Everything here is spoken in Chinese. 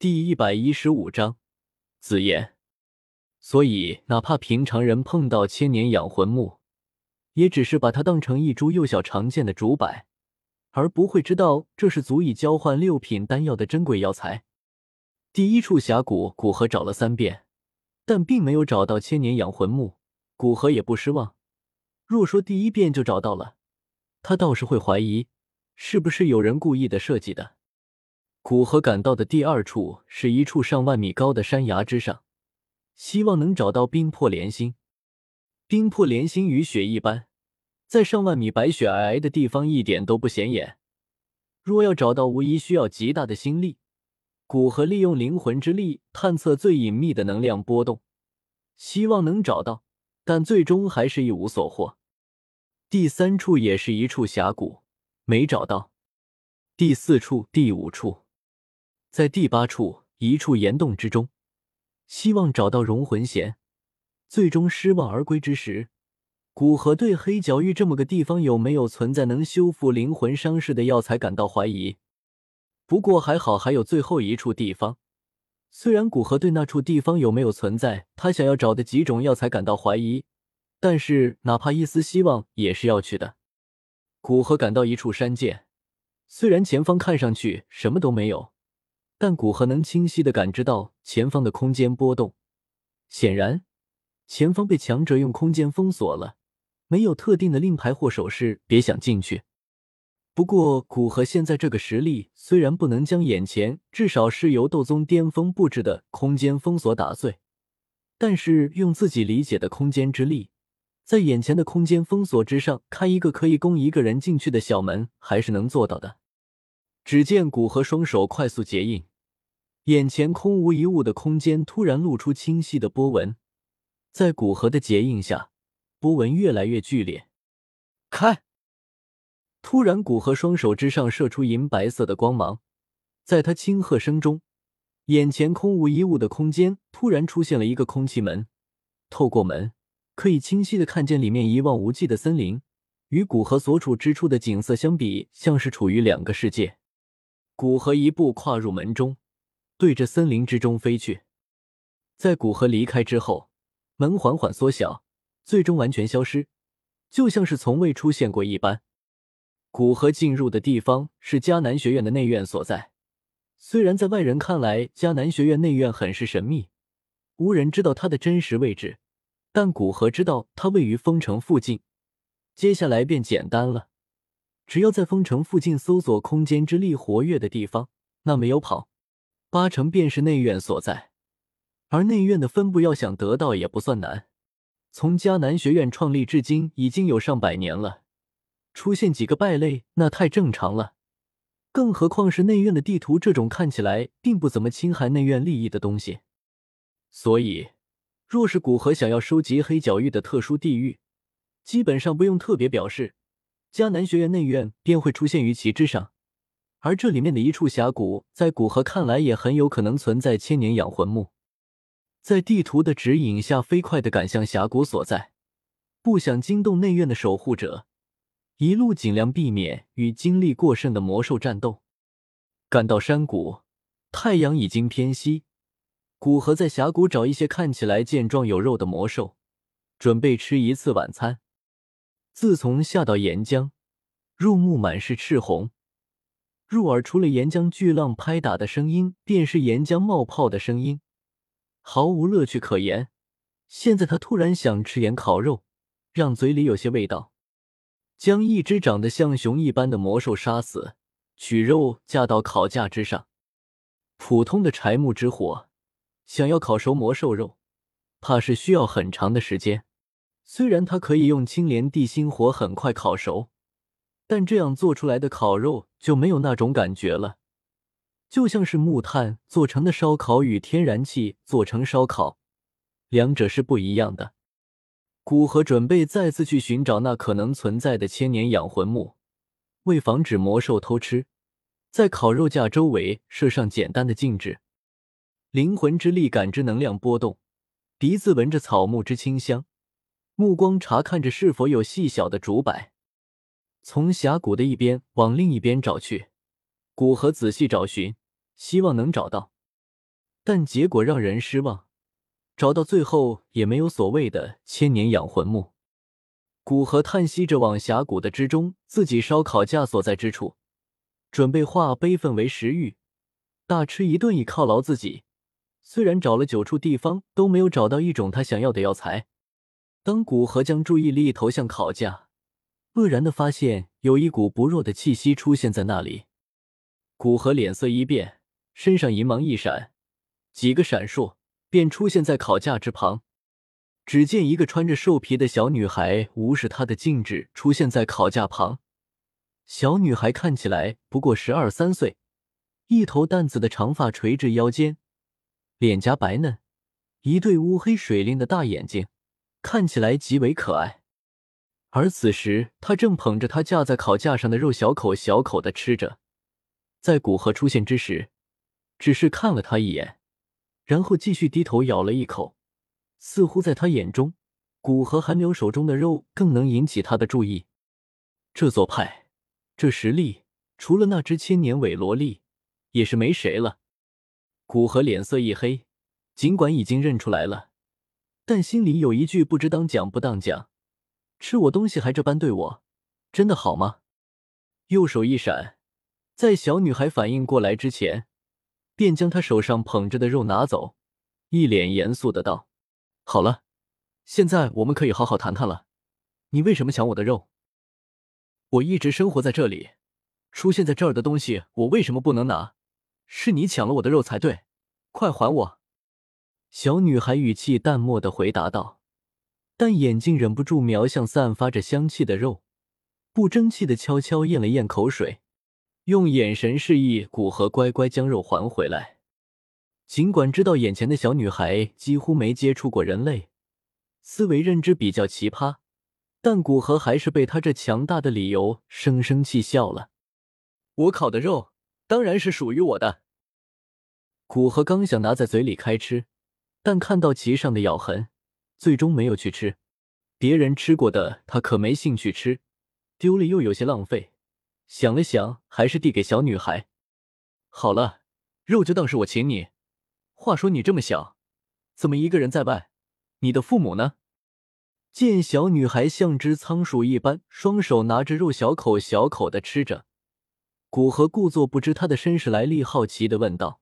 第一百一十五章紫炎。所以，哪怕平常人碰到千年养魂木，也只是把它当成一株幼小常见的竹柏，而不会知道这是足以交换六品丹药的珍贵药材。第一处峡谷，古河找了三遍，但并没有找到千年养魂木。古河也不失望。若说第一遍就找到了，他倒是会怀疑，是不是有人故意的设计的。古河赶到的第二处是一处上万米高的山崖之上，希望能找到冰魄莲心。冰魄莲心与雪一般，在上万米白雪皑皑的地方一点都不显眼。若要找到，无疑需要极大的心力。古河利用灵魂之力探测最隐秘的能量波动，希望能找到，但最终还是一无所获。第三处也是一处峡谷，没找到。第四处、第五处。在第八处一处岩洞之中，希望找到融魂弦，最终失望而归之时，古河对黑角域这么个地方有没有存在能修复灵魂伤势的药材感到怀疑。不过还好，还有最后一处地方。虽然古河对那处地方有没有存在他想要找的几种药材感到怀疑，但是哪怕一丝希望也是要去的。古河赶到一处山涧，虽然前方看上去什么都没有。但古河能清晰的感知到前方的空间波动，显然前方被强者用空间封锁了，没有特定的令牌或手势，别想进去。不过古河现在这个实力，虽然不能将眼前至少是由斗宗巅峰布置的空间封锁打碎，但是用自己理解的空间之力，在眼前的空间封锁之上开一个可以供一个人进去的小门，还是能做到的。只见古河双手快速结印。眼前空无一物的空间突然露出清晰的波纹，在古河的结印下，波纹越来越剧烈。开！突然，古河双手之上射出银白色的光芒，在他轻喝声中，眼前空无一物的空间突然出现了一个空气门。透过门，可以清晰的看见里面一望无际的森林，与古河所处之处的景色相比，像是处于两个世界。古河一步跨入门中。对着森林之中飞去，在古河离开之后，门缓缓缩小，最终完全消失，就像是从未出现过一般。古河进入的地方是迦南学院的内院所在。虽然在外人看来，迦南学院内院很是神秘，无人知道它的真实位置，但古河知道它位于封城附近。接下来便简单了，只要在封城附近搜索空间之力活跃的地方，那没有跑。八成便是内院所在，而内院的分部要想得到也不算难。从迦南学院创立至今已经有上百年了，出现几个败类那太正常了。更何况是内院的地图这种看起来并不怎么侵害内院利益的东西。所以，若是古河想要收集黑角域的特殊地域，基本上不用特别表示，迦南学院内院便会出现于其之上。而这里面的一处峡谷，在古河看来也很有可能存在千年养魂木。在地图的指引下，飞快的赶向峡谷所在，不想惊动内院的守护者，一路尽量避免与精力过剩的魔兽战斗。赶到山谷，太阳已经偏西，古河在峡谷找一些看起来健壮有肉的魔兽，准备吃一次晚餐。自从下到岩浆，入目满是赤红。入耳除了岩浆巨浪拍打的声音，便是岩浆冒泡的声音，毫无乐趣可言。现在他突然想吃盐烤肉，让嘴里有些味道。将一只长得像熊一般的魔兽杀死，取肉架到烤架之上。普通的柴木之火，想要烤熟魔兽肉，怕是需要很长的时间。虽然他可以用青莲地心火很快烤熟。但这样做出来的烤肉就没有那种感觉了，就像是木炭做成的烧烤与天然气做成烧烤，两者是不一样的。古河准备再次去寻找那可能存在的千年养魂木，为防止魔兽偷吃，在烤肉架周围设上简单的禁制。灵魂之力感知能量波动，鼻子闻着草木之清香，目光查看着是否有细小的竹柏。从峡谷的一边往另一边找去，古河仔细找寻，希望能找到。但结果让人失望，找到最后也没有所谓的千年养魂木。古河叹息着往峡谷的之中自己烧烤架所在之处，准备化悲愤为食欲，大吃一顿以犒劳自己。虽然找了九处地方都没有找到一种他想要的药材，当古河将注意力投向烤架，愕然的发现有一股不弱的气息出现在那里。古河脸色一变，身上银芒一闪，几个闪烁便出现在烤架之旁。只见一个穿着兽皮的小女孩无视他的禁止，出现在烤架旁。小女孩看起来不过十二三岁，一头淡紫的长发垂至腰间，脸颊白嫩，一对乌黑水灵的大眼睛，看起来极为可爱。而此时，他正捧着她架在烤架上的肉，小口小口的吃着。在古河出现之时，只是看了他一眼，然后继续低头咬了一口。似乎在他眼中，古河寒流手中的肉更能引起他的注意。这做派，这实力，除了那只千年尾萝莉，也是没谁了。古河脸色一黑，尽管已经认出来了，但心里有一句不知当讲不当讲：吃我东西还这般对我，真的好吗？右手一闪，在小女孩反应过来之前，便将她手上捧着的肉拿走，一脸严肃的道。好了，现在我们可以好好谈谈了。你为什么抢我的肉？我一直生活在这里，出现在这儿的东西，我为什么不能拿？是你抢了我的肉才对，快还我！小女孩语气淡漠的回答道，但眼睛忍不住瞄向散发着香气的肉，不争气的悄悄咽了咽口水，用眼神示意古河乖乖将肉还回来。尽管知道眼前的小女孩几乎没接触过人类，思维认知比较奇葩，但古河还是被他这强大的理由生生气笑了。我烤的肉当然是属于我的。古河刚想拿在嘴里开吃，但看到其上的咬痕，最终没有去吃。别人吃过的他可没兴趣吃，丢了又有些浪费。想了想，还是递给小女孩。好了，肉就当是我请你。话说你这么小，怎么一个人在外？你的父母呢？见小女孩像只仓鼠一般，双手拿着肉，小口小口的吃着，古河故作不知她的身世来历，好奇的问道。